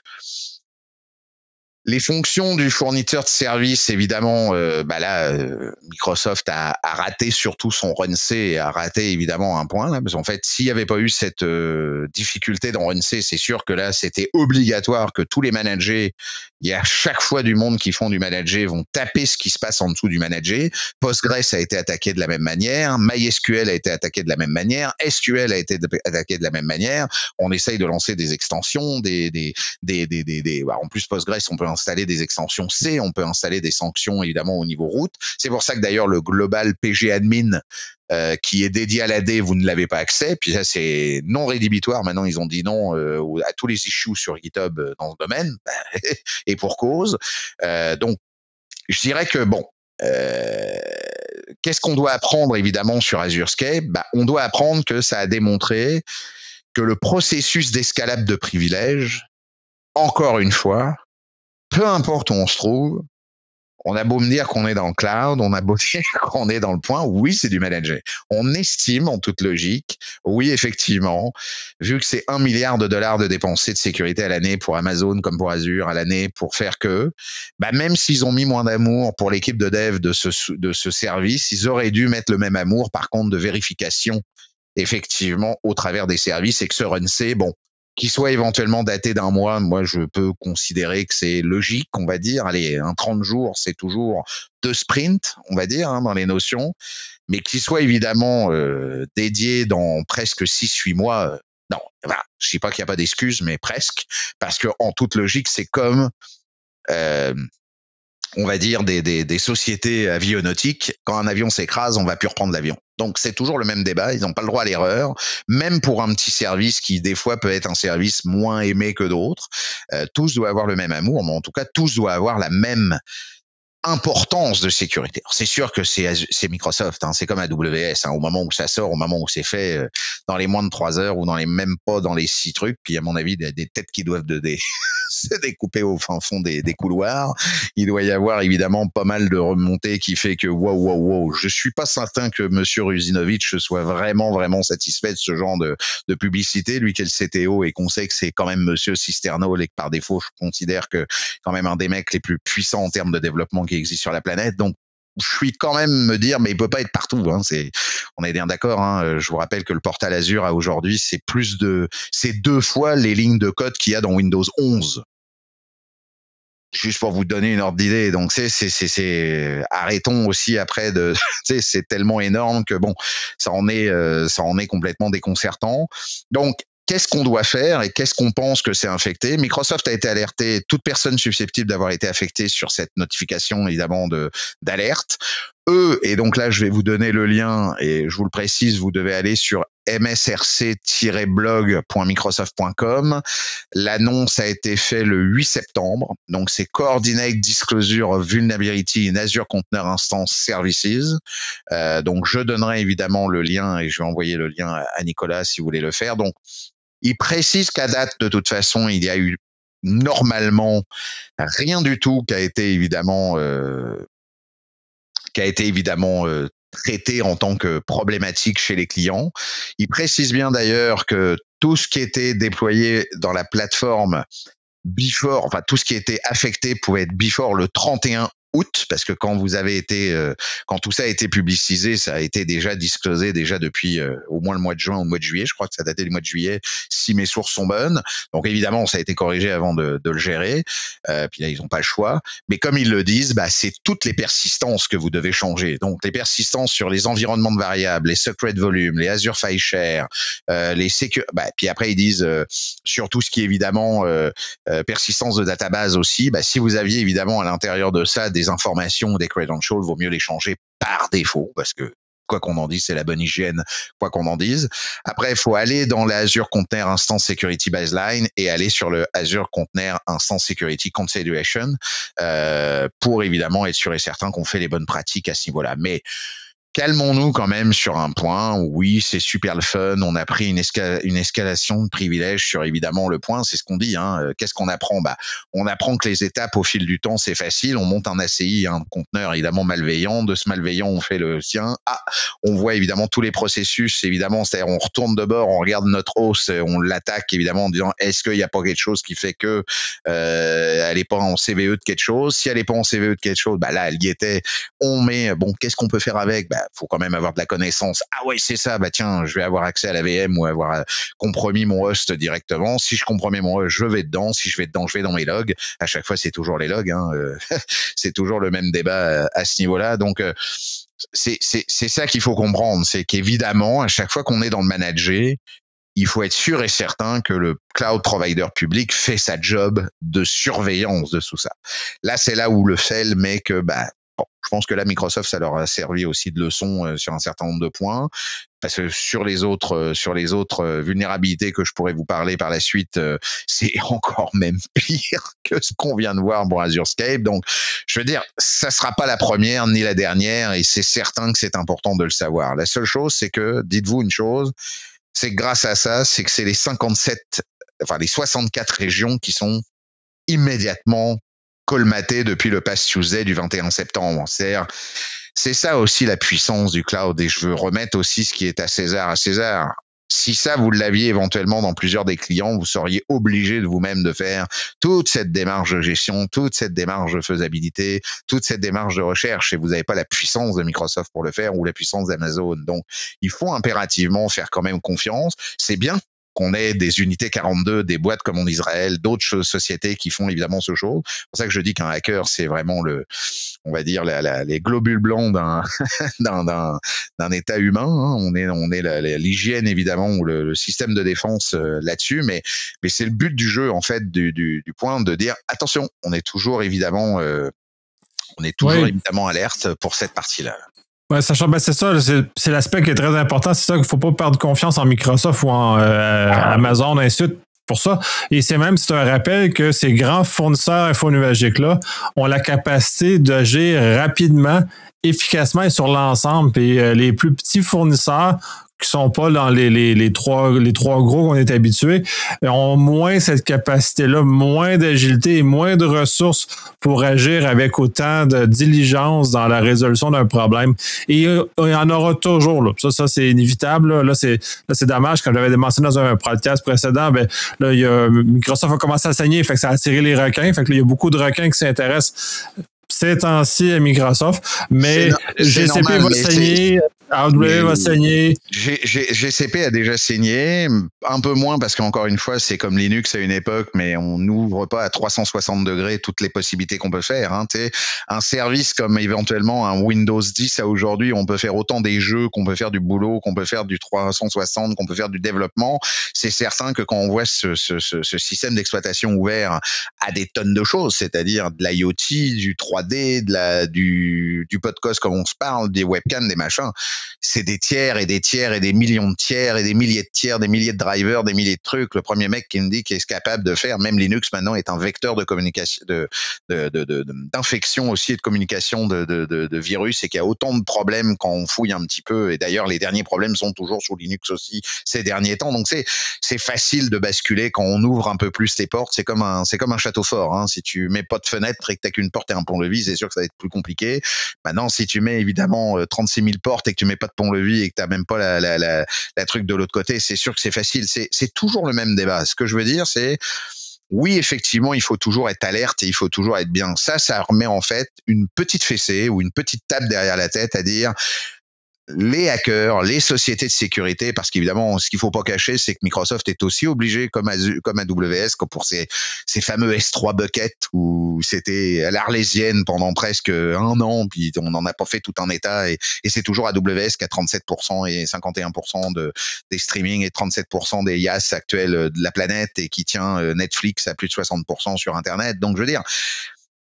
les fonctions du fournisseur de service, évidemment, euh, bah là, euh, Microsoft a, raté surtout son RunC et a raté évidemment un point là, parce qu'en fait, s'il n'y avait pas eu cette euh, difficulté dans RunC, c'est sûr que là, c'était obligatoire que tous les managers Il y a chaque fois du monde qui font du manager, vont taper ce qui se passe en dessous du manager. Postgres a été attaqué de la même manière, MySQL a été attaqué de la même manière, SQL a été attaqué de la même manière. On essaye de lancer des extensions, des, des, des, des, des, bah, en plus Postgres, on peut installer des extensions C, on peut installer des sanctions évidemment au niveau route. C'est pour ça que d'ailleurs le global PG admin euh, qui est dédié à l'AD, vous ne l'avez pas accès. Puis ça, c'est non rédhibitoire. Maintenant, ils ont dit non euh, à tous les issues sur GitHub euh, dans ce domaine, et pour cause. donc, je dirais que bon, qu'est-ce qu'on doit apprendre évidemment sur Azurescape bah, On doit apprendre que ça a démontré que le processus d'escalade de privilèges, encore une fois, peu importe où on se trouve, on a beau me dire qu'on est dans le cloud, on a beau dire qu'on est dans le point, oui, c'est du manager. On estime en toute logique, oui, effectivement, vu que c'est un milliard de dollars de dépensés de sécurité à l'année pour Amazon comme pour Azure à l'année pour faire que, bah, même s'ils ont mis moins d'amour pour l'équipe de dev de ce, de ce service, ils auraient dû mettre le même amour, par contre, de vérification effectivement au travers des services et que ce run C, bon, qui soit éventuellement daté d'un mois, moi je peux considérer que c'est logique, on va dire. Allez, un 30 jours, c'est toujours deux sprints, on va dire, hein, dans les notions, mais qui soit évidemment euh, dédié dans presque 6-8 mois. Euh, non, voilà, je sais pas qu'il n'y a pas d'excuse, mais presque, parce que en toute logique, c'est comme euh, on va dire, des, des, des, sociétés avionautiques. Quand un avion s'écrase, on va plus reprendre l'avion. Donc c'est toujours le même débat, ils n'ont pas le droit à l'erreur, même pour un petit service qui des fois peut être un service moins aimé que d'autres. Euh, tous doivent avoir le même amour, mais en tout cas tous doivent avoir la même importance de sécurité. C'est sûr que c'est Microsoft, hein, c'est comme AWS. Hein, au moment où ça sort, au moment où c'est fait, euh, dans les moins de trois heures ou dans les même pas dans les six trucs. Puis à mon avis, des, des têtes qui doivent de des se découper au fin fond des, des, couloirs. Il doit y avoir évidemment pas mal de remontées qui fait que wow wow wow. Je suis pas certain que Monsieur Ruzinovich soit vraiment vraiment satisfait de ce genre de, de publicité. Lui qui est le CTO et qu'on sait que c'est quand même Monsieur Cisterno et que par défaut je considère que quand même un des mecs les plus puissants en termes de développement existe sur la planète. Donc je suis quand même me dire, mais il peut pas être partout. Hein. C'est, on est bien d'accord. Hein. Je vous rappelle que le portal Azure à aujourd'hui, c'est plus de, c'est deux fois les lignes de code qu'il y a dans Windows 11. Juste pour vous donner une ordre d'idée. Donc c'est, c'est, c'est, c'est, arrêtons aussi après de, c'est tellement énorme que bon, ça en est, euh, ça en est complètement déconcertant. Donc qu'est-ce qu'on doit faire et qu'est-ce qu'on pense que c'est infecté? Microsoft a été alerté, toute personne susceptible d'avoir été affectée sur cette notification évidemment de d'alerte. Eux, et donc là je vais vous donner le lien et je vous le précise, vous devez aller sur msrc-blog.microsoft.com. L'annonce a été faite le 8 septembre. Donc, c'est Coordinate Disclosure Vulnerability in Azure Container Instance Services. Euh, donc, je donnerai évidemment le lien et je vais envoyer le lien à Nicolas si vous voulez le faire. Donc, il précise qu'à date, de toute façon, il y a eu normalement rien du tout qui a été évidemment euh, qui a été évidemment euh, traité en tant que problématique chez les clients. Il précise bien d'ailleurs que tout ce qui était déployé dans la plateforme before, enfin tout ce qui était affecté pouvait être before le 31 août, parce que quand vous avez été, euh, quand tout ça a été publicisé, ça a été déjà disclosé déjà depuis euh, au moins le mois de juin ou le mois de juillet. Je crois que ça datait du mois de juillet, si mes sources sont bonnes. Donc évidemment, ça a été corrigé avant de, de le gérer. Euh, puis là, ils n'ont pas le choix. Mais comme ils le disent, bah, c'est toutes les persistances que vous devez changer. Donc les persistances sur les environnements de variables, les secret volume, les Azure File Share, les sécu bah, puis après ils disent sur tout ce qui est évidemment persistance de database aussi. Bah, si vous aviez évidemment à l'intérieur de ça des informations, des credentials, vaut mieux les changer par défaut parce que quoi qu'on en dise, c'est la bonne hygiène, quoi qu'on en dise. Après, il faut aller dans l'Azure Container Instance Security Baseline et aller sur le Azure Container Instance Security Consideration euh, pour évidemment être sûr et certain qu'on fait les bonnes pratiques à ce niveau-là. Mais calmons-nous quand même sur un point. Oui, c'est super le fun. On a pris une, escalation de privilèges sur évidemment le point. C'est ce qu'on dit. Hein. Euh, qu'est-ce qu'on apprend? Bah, on apprend que les étapes au fil du temps, c'est facile. On monte un ACI, un conteneur évidemment malveillant. De ce malveillant, on fait le sien. Ah, on voit évidemment tous les processus. Évidemment, c'est-à-dire on retourne de bord, on regarde notre hausse, on l'attaque évidemment en disant est-ce qu'il n'y a pas quelque chose qui fait que euh, elle est pas en CVE de quelque chose? Si elle est pas en CVE de quelque chose, bah là, elle y était. On met bon, qu'est-ce qu'on peut faire avec? Bah, faut quand même avoir de la connaissance. Ah ouais, c'est ça. Bah tiens, je vais avoir accès à la VM ou avoir euh, compromis mon host directement. Si je compromets mon host, je vais dedans. Si je vais dedans, je vais dans mes logs. À chaque fois, c'est toujours les logs. Hein. Euh, c'est toujours le même débat à ce niveau-là. Donc c'est ça qu'il faut comprendre, c'est qu'évidemment, à chaque fois qu'on est dans le manager, il faut être sûr et certain que le cloud provider public fait sa job de surveillance de tout ça. Là, c'est là où le sel met que, bah, je pense que là, Microsoft, ça leur a servi aussi de leçon euh, sur un certain nombre de points. Parce que sur les autres, euh, sur les autres euh, vulnérabilités que je pourrais vous parler par la suite, c'est encore même pire que ce qu'on vient de voir pour Azurescape. Donc, je veux dire, ça sera pas la première ni la dernière, et c'est certain que c'est important de le savoir. La seule chose, c'est que, dites-vous une chose, c'est grâce à ça, c'est que c'est les 57, enfin les 64 régions qui sont immédiatement colmatées depuis le Past Tuesday du 21 septembre. C'est ça aussi la puissance du cloud et je veux remettre aussi ce qui est à César à César si ça, vous l'aviez éventuellement dans plusieurs des clients, vous seriez obligé de vous-même de faire toute cette démarche de gestion, toute cette démarche de faisabilité, toute cette démarche de recherche et vous n'avez pas la puissance de Microsoft pour le faire ou la puissance d'Amazon. Donc, il faut impérativement faire quand même confiance. C'est bien qu'on ait des unités 42, des boîtes comme en Israël, d'autres sociétés qui font évidemment ce chose. C'est pour ça que je dis qu'un hacker, c'est vraiment le, on va dire, la, les globules blancs d'un, d'un, d'un, état humain. Hein. On est, on est l'hygiène évidemment ou le, système de défense euh, là-dessus, mais, mais c'est le but du jeu en fait, du, du, du, point de dire attention, on est toujours évidemment, euh, on est toujours évidemment alerte pour cette partie-là. Ouais, sachant, ben c'est ça, c'est l'aspect qui est très important. C'est ça qu'il ne faut pas perdre confiance en Microsoft ou en euh, ah. Amazon, ainsi de pour ça. Et c'est même, c'est un rappel que ces grands fournisseurs infonuagiques-là ont la capacité d'agir rapidement, efficacement et sur l'ensemble. Et euh, les plus petits fournisseurs qui sont pas dans les, les, les trois, les trois gros qu'on est habitués, ont moins cette capacité-là, moins d'agilité et moins de ressources pour agir avec autant de diligence dans la résolution d'un problème. Et euh, il y en aura toujours. Là. Ça, ça c'est inévitable. Là, c'est, là, c'est dommage. Comme j'avais mentionné dans un podcast précédent, ben, là, il y a, Microsoft a commencé à saigner, fait que ça a attiré les requins. Fait que il y a beaucoup de requins qui s'intéressent ces temps-ci à Microsoft, mais GCP va saigner, AWS va saigner. GCP a déjà saigné, un peu moins parce qu'encore une fois, c'est comme Linux à une époque, mais on n'ouvre pas à 360 degrés toutes les possibilités qu'on peut faire. Hein. Un service comme éventuellement un Windows 10 à aujourd'hui, on peut faire autant des jeux qu'on peut faire du boulot, qu'on peut faire du 360, qu'on peut faire du développement. C'est certain que quand on voit ce, ce, ce système d'exploitation ouvert à des tonnes de choses, c'est-à-dire de l'IoT, du 3D, de la, du, du podcast comme on se parle, des webcams, des machins, c'est des tiers et des tiers et des millions de tiers et des milliers de tiers, des milliers de drivers, des milliers de trucs. Le premier mec qui me dit qu'il est capable de faire, même Linux maintenant est un vecteur de communication, de, d'infection aussi et de communication de, virus et qu'il y a autant de problèmes quand on fouille un petit peu. Et d'ailleurs, les derniers problèmes sont toujours sous Linux aussi ces derniers temps. Donc c'est, c'est facile de basculer quand on ouvre un peu plus les portes. C'est comme un, c'est comme un château fort. Hein. Si tu mets pas de fenêtre et que t'as qu'une porte et un pont-levis, c'est sûr que ça va être plus compliqué. Maintenant, si tu mets évidemment 36 euh, 000 portes et que tu mets pas de pont-levis et que t'as même pas la, la, truc de l'autre côté, c'est sûr que c'est facile. C'est, c'est toujours le même débat. Ce que je veux dire, c'est oui, effectivement, il faut toujours être alerte et il faut toujours être bien. Ça, ça remet en fait une petite fessée ou une petite tape derrière la tête à dire les hackers, les sociétés de sécurité, parce qu'évidemment, ce qu'il faut pas cacher, c'est que Microsoft est aussi obligé, comme, AWS, pour ces, fameux S3 buckets où c'était à l'arlésienne pendant presque un an, puis on n'en a pas fait tout un état, et, c'est toujours AWS qui a 37% et 51% de, des streaming et 37% des IaaS actuels de la planète et qui tient euh, Netflix à plus de 60% sur Internet. Donc, je veux dire,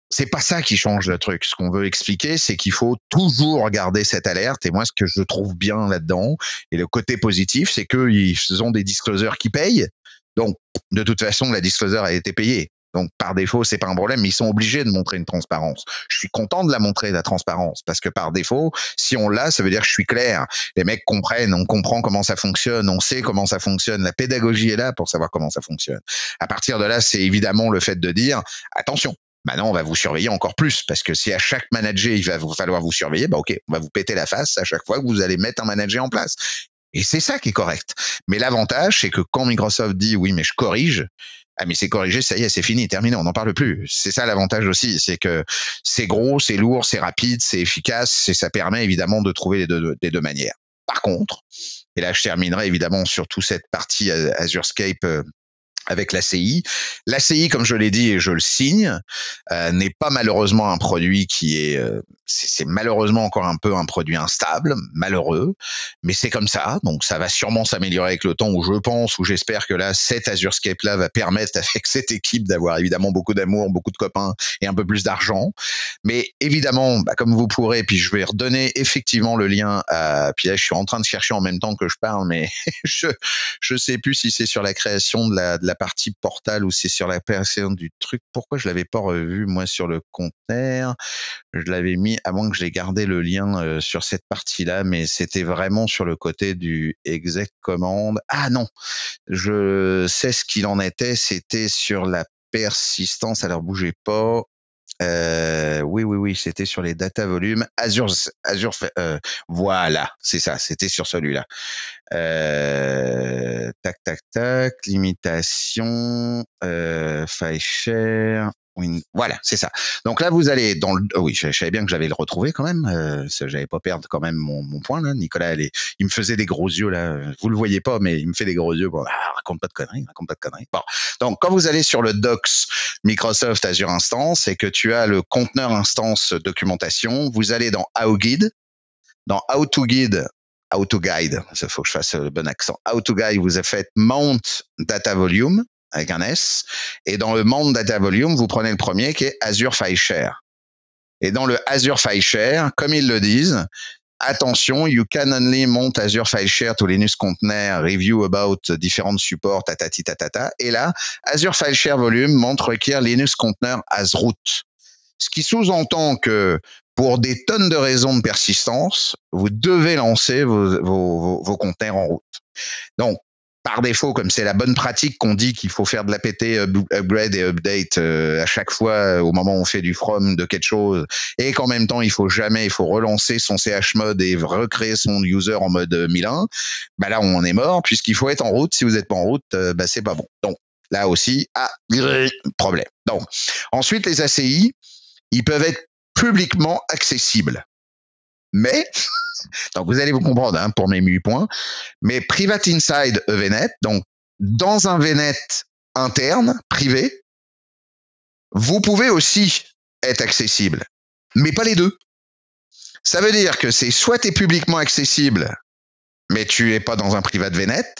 c'est pas ça qui change le truc. Ce qu'on veut expliquer, c'est qu'il faut toujours garder cette alerte. Et moi, ce que je trouve bien là-dedans, et le côté positif, c'est qu'ils ont des disclosures qui payent. Donc, de toute façon, la disclosure a été payée. Donc, par défaut, c'est pas un problème, ils sont obligés de montrer une transparence. Je suis content de la montrer, la transparence, parce que par défaut, si on l'a, ça veut dire que je suis clair. Les mecs comprennent, on comprend comment ça fonctionne, on sait comment ça fonctionne. La pédagogie est là pour savoir comment ça fonctionne. À partir de là, c'est évidemment le fait de dire, attention, Maintenant, on va vous surveiller encore plus parce que si à chaque manager il va vous falloir vous surveiller, bah ok, on va vous péter la face à chaque fois que vous allez mettre un manager en place. Et c'est ça qui est correct. Mais l'avantage, c'est que quand Microsoft dit oui, mais je corrige, ah mais c'est corrigé, ça y est, c'est fini, terminé, on n'en parle plus. C'est ça l'avantage aussi, c'est que c'est gros, c'est lourd, c'est rapide, c'est efficace, et ça permet évidemment de trouver les deux, des deux manières. Par contre, et là je terminerai évidemment sur toute cette partie Azurescape euh, avec l'ACI. L'ACI, comme je l'ai dit et je le signe, euh, n'est pas malheureusement un produit qui est, euh, c'est malheureusement encore un peu un produit instable, malheureux, mais c'est comme ça. Donc ça va sûrement s'améliorer avec le temps. Où je pense, ou j'espère que là, cet Azurescape là va permettre avec cette équipe d'avoir évidemment beaucoup d'amour, beaucoup de copains et un peu plus d'argent. Mais évidemment, bah, comme vous pourrez, puis je vais redonner effectivement le lien à. Puis je suis en train de chercher en même temps que je parle, mais je je sais plus si c'est sur la création de la de la partie portal ou c'est sur la création du truc. Pourquoi je l'avais pas revu moi sur le conteneur? Je l'avais mis à moins que j'ai gardé le lien euh, sur cette partie-là, mais c'était vraiment sur le côté du exec commande. Ah non, je sais ce qu'il en était. C'était sur la persistance. Alors bougez pas. Euh, oui, oui, oui, c'était sur les data volumes. Azure, Azure, euh, voilà, c'est ça, c'était sur celui-là. Euh, tac, tac, tac, limitation, euh, file share, voilà, c'est ça. Donc là, vous allez dans le. Oh oui, je, savais bien que j'avais le retrouvé quand même. Euh, j'avais pas perdre quand même mon, mon point là. Nicolas, il me faisait des gros yeux là. Vous le voyez pas, mais il me fait des gros yeux. Bon, ah, raconte pas de conneries, raconte pas de conneries. Bon, donc quand vous allez sur le Docs Microsoft Azure Instance et que tu as le conteneur instance documentation, vous allez dans How Guide. Dans How to Guide, How to Guide, il faut que je fasse le bon accent. How to Guide, vous avez fait Mount Data Volume avec un S. Et dans le Mount Data Volume, vous prenez le premier qui est Azure File Share. Et dans le Azure File Share, comme ils le disent, attention, you can only mount Azure File Share to Linux Container, review about different supports, tatati tatata. Et là, Azure File Share Volume montre requiert Linux Container as root. Ce qui sous-entend que pour des tonnes de raisons de persistance, vous devez lancer vos, vos, vos conteneurs en route. Donc, par défaut, comme c'est la bonne pratique qu'on dit qu'il faut faire de la PT upgrade et update euh, à chaque fois euh, au moment où on fait du from de quelque chose, et qu'en même temps il faut jamais, il faut relancer son CH mode et recréer son user en mode 1001, bah là on est mort puisqu'il faut être en route. Si vous n'êtes pas en route, euh, bah c'est pas bon. Donc là aussi, ah, problème. Donc ensuite les ACI, ils peuvent être publiquement accessibles, mais donc vous allez vous comprendre hein, pour mes 8 points. Mais Private Inside a VNet, donc dans un VNet interne, privé, vous pouvez aussi être accessible, mais pas les deux. Ça veut dire que c'est soit tu es publiquement accessible, mais tu es pas dans un private VNet,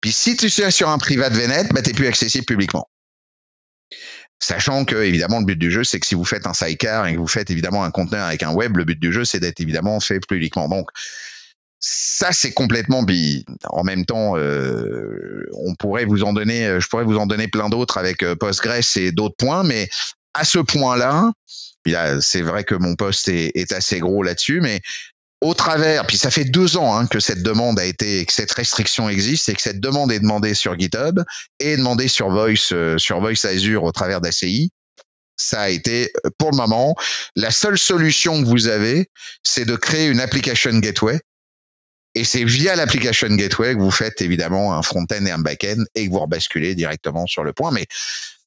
puis si tu es sur un private VNet, bah, tu plus accessible publiquement. Sachant que, évidemment, le but du jeu, c'est que si vous faites un sidecar et que vous faites évidemment un conteneur avec un web, le but du jeu, c'est d'être évidemment fait publiquement. Donc, ça, c'est complètement bi. En même temps, euh, on pourrait vous en donner, je pourrais vous en donner plein d'autres avec euh, Postgres et d'autres points, mais à ce point-là, c'est vrai que mon poste est assez gros là-dessus, mais au travers, puis ça fait deux ans hein, que cette demande a été, que cette restriction existe et que cette demande est demandée sur GitHub et demandée sur Voice, euh, sur Voice Azure au travers d'ACI. Ça a été, euh, pour le moment, la seule solution que vous avez, c'est de créer une application gateway. Et c'est via l'application gateway que vous faites évidemment un front-end et un back-end et que vous rebasculez directement sur le point. Mais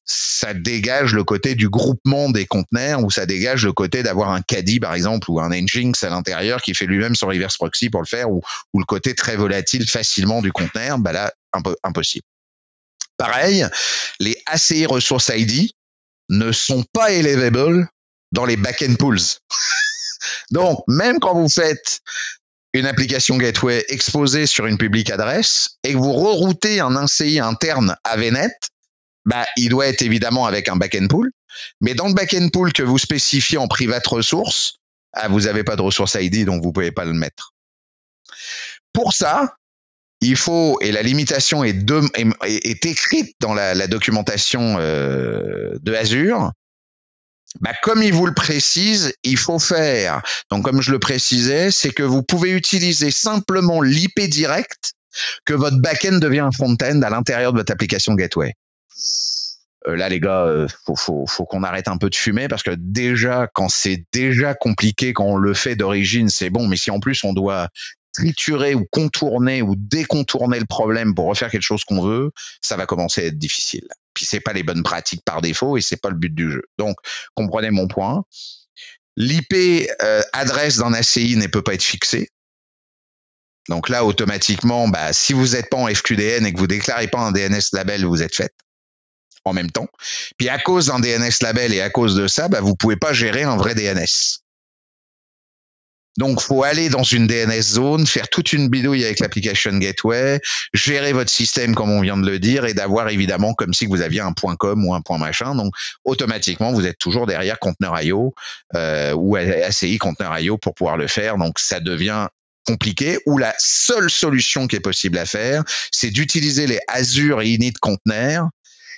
ça dégage le côté du groupement des conteneurs ou ça dégage le côté d'avoir un caddie par exemple ou un Nginx à l'intérieur qui fait lui-même son reverse proxy pour le faire ou, le côté très volatile facilement du conteneur, bah là impossible. Pareil, les ACI Resource ID ne sont pas elevable dans les backend pools. Donc même quand vous faites une application gateway exposée sur une publique adresse et que vous reroutez un ACI interne à VNet, bah, il doit être évidemment avec un backend pool. Mais dans le backend pool que vous spécifiez en private ressource, ah, vous n'avez pas de ressource ID, donc vous pouvez pas le mettre. Pour ça, il faut, et la limitation est, est, écrite dans la, documentation euh, de Azure, bah, comme il vous le précise, il faut faire, donc comme je le précisais, c'est que vous pouvez utiliser simplement l'IP direct que votre backend devient un front-end à l'intérieur de votre application gateway. Euh, là les gars, euh, faut, faut, qu'on arrête un peu de fumer parce que déjà quand c'est déjà compliqué quand on le fait d'origine, c'est bon, mais si en plus on doit triturer ou contourner ou décontourner le problème pour refaire quelque chose qu'on veut, ça va commencer à être difficile. Puis c'est pas les bonnes pratiques par défaut et c'est pas le but du jeu. Donc comprenez mon point. L'IP euh, adresse d'un ACI ne peut pas être fixée. Donc là, automatiquement, bah, si vous n'êtes pas en FQDN et que vous déclarez pas un DNS label, vous êtes fait en même temps. Puis à cause d'un DNS label et à cause de ça, bah, vous pouvez pas gérer un vrai DNS. Donc, faut aller dans une DNS zone, faire toute une bidouille avec l'application gateway, gérer votre système comme on vient de le dire, et d'avoir évidemment comme si vous aviez un point .com ou un point machin. Donc, automatiquement, vous êtes toujours derrière conteneur.io euh, ou ACI conteneur.io pour pouvoir le faire. Donc, ça devient compliqué. Ou la seule solution qui est possible à faire, c'est d'utiliser les Azure Init Container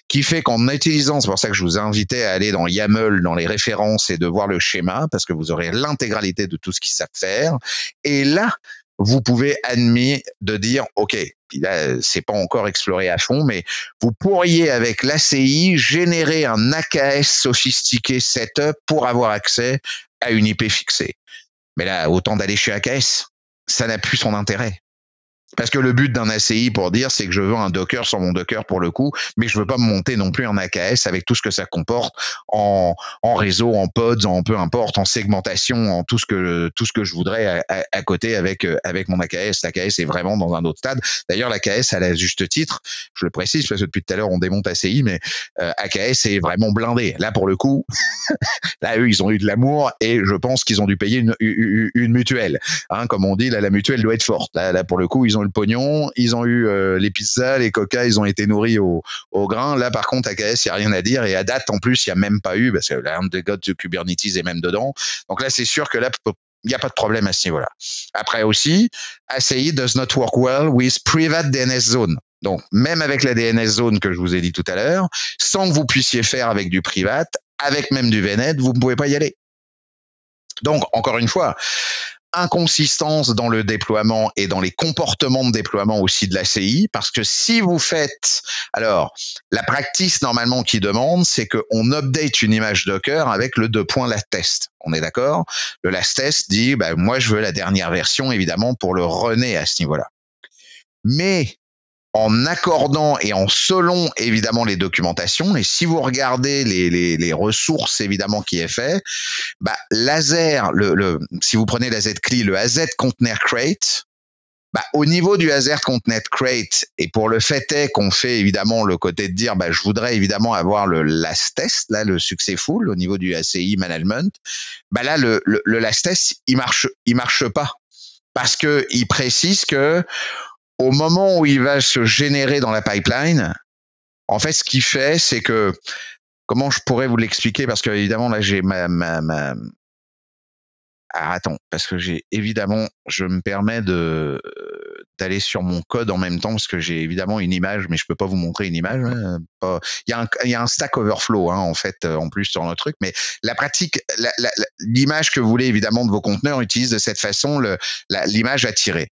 qui fait qu'en utilisant, c'est pour ça que je vous invitais à aller dans YAML, dans les références et de voir le schéma, parce que vous aurez l'intégralité de tout ce qu'ils savent faire. Et là, vous pouvez admettre de dire, OK, là, c'est pas encore exploré à fond, mais vous pourriez avec l'ACI générer un AKS sophistiqué setup pour avoir accès à une IP fixée. Mais là, autant d'aller chez AKS. Ça n'a plus son intérêt. Parce que le but d'un ACI pour dire, c'est que je veux un Docker sur mon Docker pour le coup, mais je veux pas me monter non plus en AKS avec tout ce que ça comporte en, réseau, en pods, en peu importe, en segmentation, en tout ce que tout ce que je voudrais à, côté avec euh, avec mon AKS. L'AKS est vraiment dans un autre stade. D'ailleurs, l'AKS, à la juste titre, je le précise parce que depuis tout à l'heure on démonte ACI, mais euh, AKS est vraiment blindé. Là, pour le coup, là eux, ils ont eu de l'amour et je pense qu'ils ont dû payer une, mutuelle. Hein, comme on dit, là, la mutuelle doit être forte. Là, là pour le coup, ils ont le pognon, ils ont eu euh, les pizzas, les coca, ils ont été nourris au, grain. Là, par contre, AKS, il n'y a rien à dire. Et à date, en plus, il n'y a même pas eu, parce que la de God de Kubernetes est même dedans. Donc là, c'est sûr que là, il n'y a pas de problème à ce niveau-là. Après aussi, ACI does not work well with private DNS zone. Donc, même avec la DNS zone que je vous ai dit tout à l'heure, sans que vous puissiez faire avec du private, avec même du VNet, vous ne pouvez pas y aller. Donc, encore une fois, inconsistance dans le déploiement et dans les comportements de déploiement aussi de la CI, parce que si vous faites, alors la practice normalement qui demande, c'est qu'on update une image Docker avec le deux points last test. On est d'accord? Le last test dit, bah, moi je veux la dernière version évidemment pour le runner à ce niveau-là. Mais en accordant et en selon évidemment les documentations. Et si vous regardez les, les, les ressources évidemment qui est fait, bah, laser, le, le, si vous prenez la Z-CLI, le AZ Container Crate, bah, au niveau du AZ Container Crate, et pour le fait est qu'on fait évidemment le côté de dire, bah, je voudrais évidemment avoir le last test, là, le succès full au niveau du ACI management, bah là, le, le, le last test, il marche, il marche pas. Parce que il précise que au moment où il va se générer dans la pipeline, en fait, ce qu'il fait, c'est que comment je pourrais vous l'expliquer? Parce que évidemment là j'ai ma, ma, ma... Ah, attends parce que j'ai évidemment je me permets de d'aller sur mon code en même temps parce que j'ai évidemment une image mais je peux pas vous montrer une image hein, il y a un il y a un stack overflow hein, en fait en plus sur notre truc mais la pratique l'image que vous voulez évidemment de vos conteneurs utilise de cette façon l'image à tirer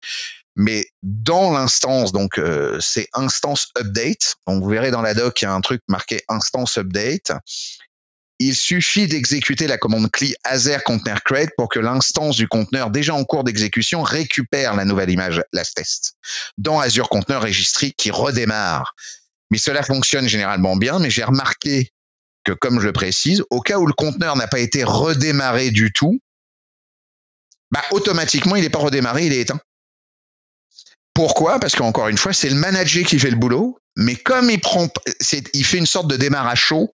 mais dans l'instance, donc euh, c'est instance update. Donc vous verrez dans la doc, il y a un truc marqué instance update. Il suffit d'exécuter la commande CLI Azer Container Create pour que l'instance du conteneur déjà en cours d'exécution récupère la nouvelle image last test dans Azure Container Registry qui redémarre. Mais cela fonctionne généralement bien, mais j'ai remarqué que, comme je le précise, au cas où le conteneur n'a pas été redémarré du tout, bah, automatiquement, il n'est pas redémarré, il est éteint. Pourquoi? Parce qu'encore une fois, c'est le manager qui fait le boulot, mais comme il prend, il fait une sorte de démarrage chaud,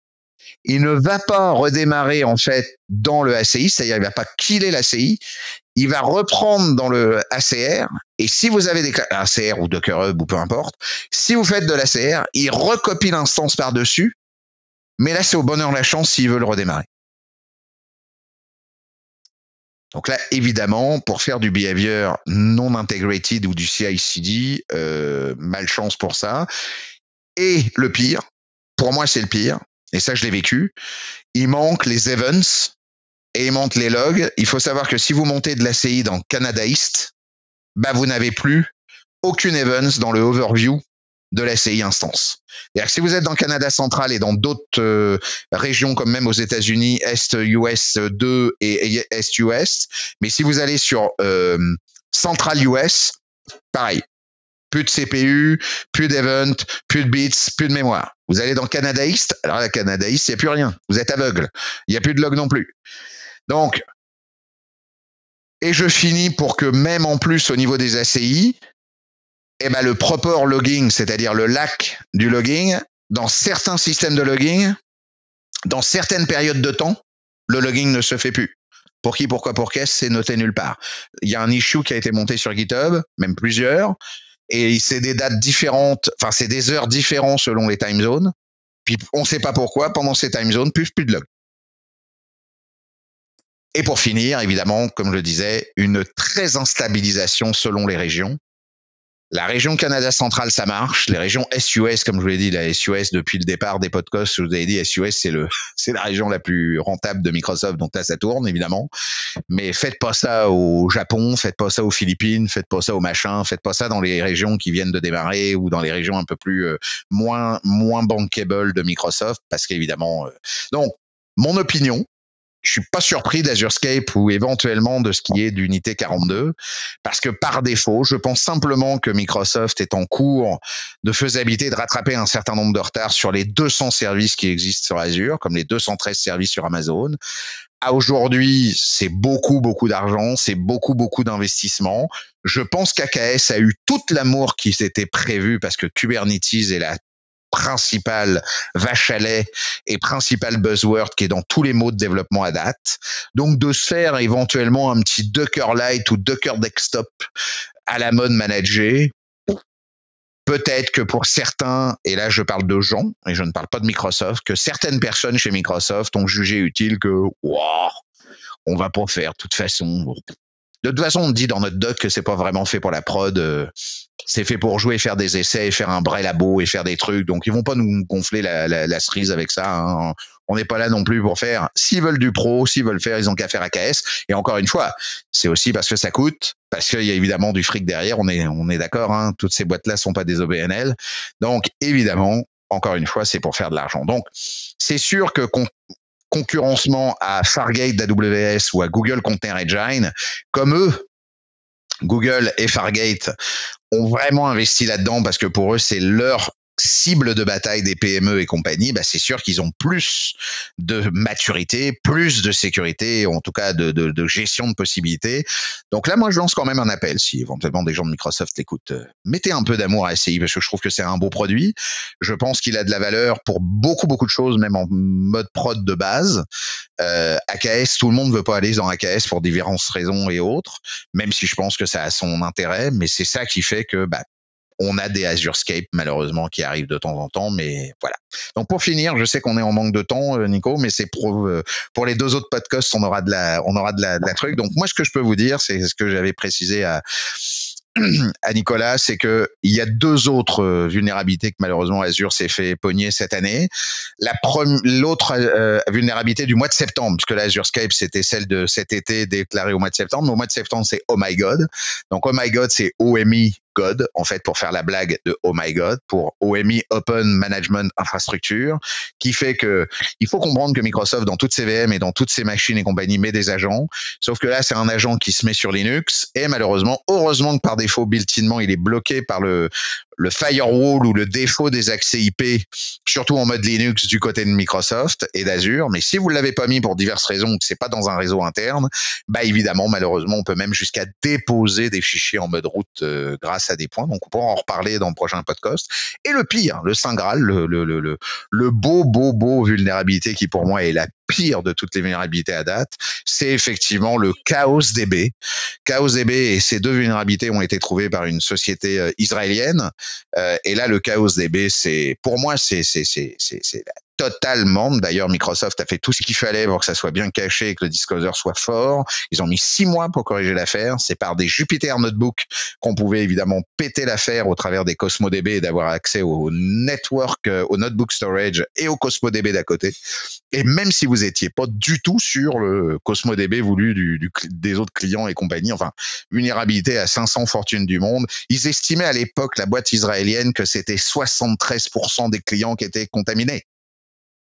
il ne va pas redémarrer en fait dans le ACI, c'est-à-dire il va pas killer l'ACI, il va reprendre dans le ACR, et si vous avez des ACR ou Docker Hub ou peu importe, si vous faites de l'ACR, il recopie l'instance par-dessus, mais là c'est au bonheur la chance s'il veut le redémarrer. Donc là, évidemment, pour faire du behavior non integrated ou du CI/CD, euh, malchance pour ça. Et le pire, pour moi, c'est le pire. Et ça, je l'ai vécu. Il manque les events et il manque les logs. Il faut savoir que si vous montez de l'ACI dans Canada East, bah, vous n'avez plus aucune events dans le overview de la CI instance. cest que si vous êtes dans le Canada central et dans d'autres euh, régions comme même aux États-Unis, Est US 2 et Est US, mais si vous allez sur euh, Central US, pareil. Plus de CPU, plus d'event, plus de bits, plus de mémoire. Vous allez dans Canada East, alors la Canada East, il n'y a plus rien. Vous êtes aveugle. Il n'y a plus de log non plus. Donc, et je finis pour que même en plus au niveau des ACI, eh ben le proper logging, c'est-à-dire le lac du logging, dans certains systèmes de logging, dans certaines périodes de temps, le logging ne se fait plus. Pour qui, pourquoi, pour qu'est-ce, c'est noté nulle part. Il y a un issue qui a été monté sur GitHub, même plusieurs, et c'est des dates différentes, enfin c'est des heures différentes selon les time zones. Puis on ne sait pas pourquoi, pendant ces time zones, plus, de log. Et pour finir, évidemment, comme je le disais, une très instabilisation selon les régions. La région Canada centrale, ça marche. Les régions SUS, comme je vous l'ai dit, la SUS depuis le départ des podcasts, je vous avais dit, SUS, c'est le, c'est la région la plus rentable de Microsoft, donc là, ça tourne, évidemment. Mais faites pas ça au Japon, faites pas ça aux Philippines, faites pas ça au machin, faites pas ça dans les régions qui viennent de démarrer ou dans les régions un peu plus, euh, moins, moins bankable de Microsoft, parce qu'évidemment, euh, donc, mon opinion, je suis pas surpris d'Azurescape ou éventuellement de ce qui est d'Unité 42 parce que par défaut, je pense simplement que Microsoft est en cours de faisabilité de rattraper un certain nombre de retards sur les 200 services qui existent sur Azure, comme les 213 services sur Amazon. À aujourd'hui, c'est beaucoup, beaucoup d'argent, c'est beaucoup, beaucoup d'investissement. Je pense qu'AKS a eu tout l'amour qui s'était prévu parce que Kubernetes est la principal vache à lait et principal buzzword qui est dans tous les mots de développement à date. Donc de se faire éventuellement un petit Docker Lite ou Docker Desktop à la mode manager. Peut-être que pour certains, et là je parle de gens, et je ne parle pas de Microsoft, que certaines personnes chez Microsoft ont jugé utile que, wow, on va pas faire de toute façon. De toute façon, on dit dans notre doc que c'est pas vraiment fait pour la prod. C'est fait pour jouer, faire des essais, faire un vrai labo et faire des trucs. Donc ils vont pas nous gonfler la, la, cerise avec ça. Hein. On n'est pas là non plus pour faire. S'ils veulent du pro, s'ils veulent faire, ils ont qu'à faire AKS. Et encore une fois, c'est aussi parce que ça coûte, parce qu'il y a évidemment du fric derrière. On est, on est d'accord. Hein. Toutes ces boîtes-là sont pas des OBNL. Donc évidemment, encore une fois, c'est pour faire de l'argent. Donc c'est sûr que concurrencement à Fargate d'AWS ou à Google Container Engine, comme eux, Google et Fargate ont vraiment investi là-dedans parce que pour eux, c'est leur cible de bataille des PME et compagnie, bah c'est sûr qu'ils ont plus de maturité, plus de sécurité, en tout cas de, gestion de possibilités. Donc là, moi, je lance quand même un appel. Si éventuellement des gens de Microsoft l'écoutent, euh, mettez un peu d'amour à SCI parce que je trouve que c'est un beau produit. Je pense qu'il a de la valeur pour beaucoup, beaucoup de choses, même en mode prod de base. Euh, AKS, tout le monde ne veut pas aller dans AKS pour diverses raisons et autres, même si je pense que ça a son intérêt, mais c'est ça qui fait que bah, on a des Azurescape malheureusement qui arrivent de temps en temps, mais voilà. Donc pour finir, je sais qu'on est en manque de temps, euh, Nico, mais c'est pour euh, pour les deux autres podcasts, on aura de la on aura de la, de la truc. Donc moi, ce que je peux vous dire, c'est ce que j'avais précisé à à Nicolas, c'est que il y a deux autres euh, vulnérabilités que malheureusement Azure s'est fait pogner cette année. La l'autre euh, vulnérabilité du mois de septembre, puisque l'Azure Skype c'était celle de cet été déclarée au mois de septembre. Mais au mois de septembre, c'est Oh my God. Donc Oh my God, c'est OMI En fait, pour faire la blague de Oh my God, pour OMI Open Management Infrastructure, qui fait que il faut comprendre que Microsoft, dans toutes ses VM et dans toutes ses machines et compagnie, met des agents. Sauf que là, c'est un agent qui se met sur Linux et malheureusement, heureusement que par défaut, built-inement, il est bloqué par le, le firewall ou le défaut des accès IP, surtout en mode Linux du côté de Microsoft et d'Azure. Mais si vous l'avez pas mis pour diverses raisons, que c'est pas dans un réseau interne, bah évidemment, malheureusement, on peut même jusqu'à déposer des fichiers en mode route euh, grâce à des points. Donc on pourra en reparler dans le prochain podcast. Et le pire, le Saint Graal, le, le, le, le beau, beau, beau vulnérabilité qui pour moi est la pire de toutes les vulnérabilités à date, c'est effectivement le Chaos DB. Chaos DB et ces deux vulnérabilités ont été trouvées par une société euh, israélienne. Euh, et là, le Chaos DB, c'est pour moi, c'est c'est c'est c'est totalement. D'ailleurs, Microsoft a fait tout ce qu'il fallait pour que ça soit bien caché et que le disclosure soit fort. Ils ont mis six mois pour corriger l'affaire. C'est par des Jupyter Notebook qu'on pouvait évidemment péter l'affaire au travers des CosmoDB et d'avoir accès au network, euh, au notebook storage et au CosmoDB d'à côté. Et même si vous étiez pas du tout sur le CosmoDB voulu du, du, des autres clients et compagnie, enfin, vulnérabilité à 500 fortunes du monde, ils estimaient à l'époque, la boîte israélienne, que c'était 73% des clients qui étaient contaminés.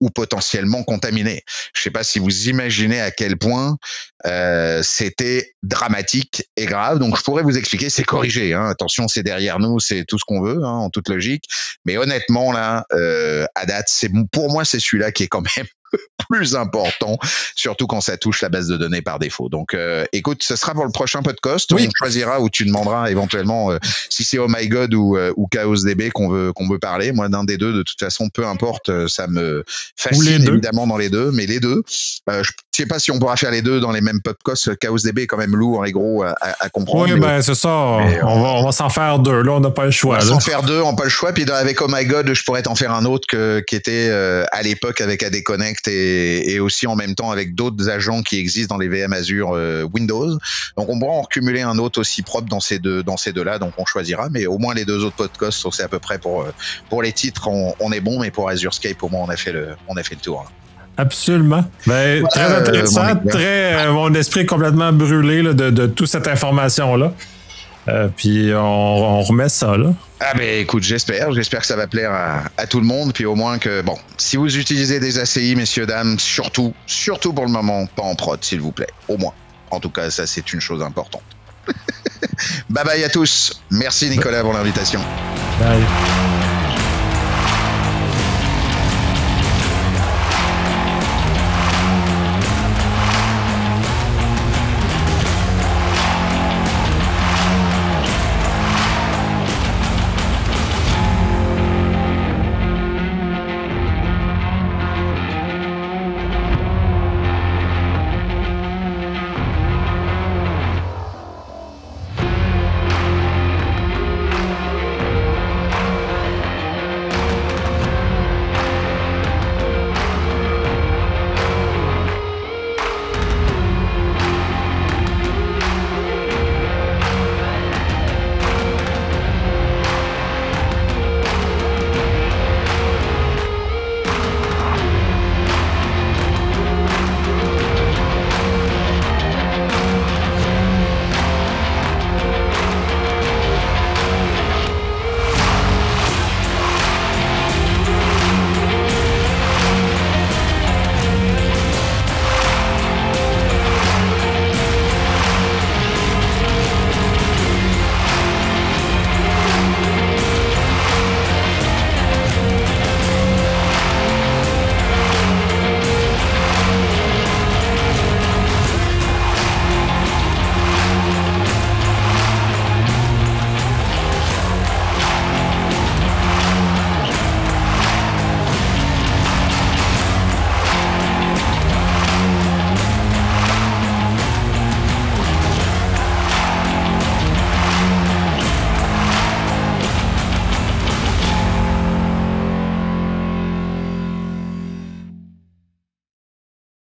Ou potentiellement contaminés. Je ne sais pas si vous imaginez à quel point euh, c'était dramatique et grave. Donc je pourrais vous expliquer, c'est corrigé. Hein. Attention, c'est derrière nous, c'est tout ce qu'on veut, hein, en toute logique. Mais honnêtement, là, euh, à date, c'est pour moi, c'est celui-là qui est quand même plus important, surtout quand ça touche la base de données par défaut. Donc, euh, écoute, ce sera pour le prochain podcast. On choisira où tu demanderas éventuellement euh, si c'est Oh My God ou, euh, ou Chaos DB qu'on veut qu'on veut parler. Moi, d'un des deux, de toute façon, peu importe, ça me fascine évidemment dans les deux, mais les deux. je sais pas si on pourra faire les deux dans les mêmes podcasts. Chaos DB est quand même lourd et gros à, à comprendre. Oui, ben c'est ça. On va, on va s'en faire deux. Là, on n'a pas le choix. On va s'en faire deux, on n'a pas le choix. Puis avec Oh My God, je pourrais t'en faire un autre que, qui était à l'époque avec AD Connect et, et aussi en même temps avec d'autres agents qui existent dans les VM Azure euh, Windows. Donc on pourra en cumuler un autre aussi propre dans ces deux dans ces deux-là. Donc on choisira, mais au moins les deux autres podcasts, c'est à peu près pour euh, pour les titres, on, est bon, mais pour Azurescape au moins on a fait le on a fait le tour. Absolument. Ben, très intéressant, très euh, mon esprit est complètement brûlé de, de toute cette information là. Euh, puis on, remet ça là. Ah ben écoute, j'espère, j'espère que ça va plaire à, tout le monde, puis au moins que bon, si vous utilisez des ACI, messieurs dames, surtout, surtout pour le moment, pas en prod, s'il vous plaît, au moins. En tout cas, ça c'est une chose importante. bye bye à tous. Merci Nicolas pour l'invitation. Bye.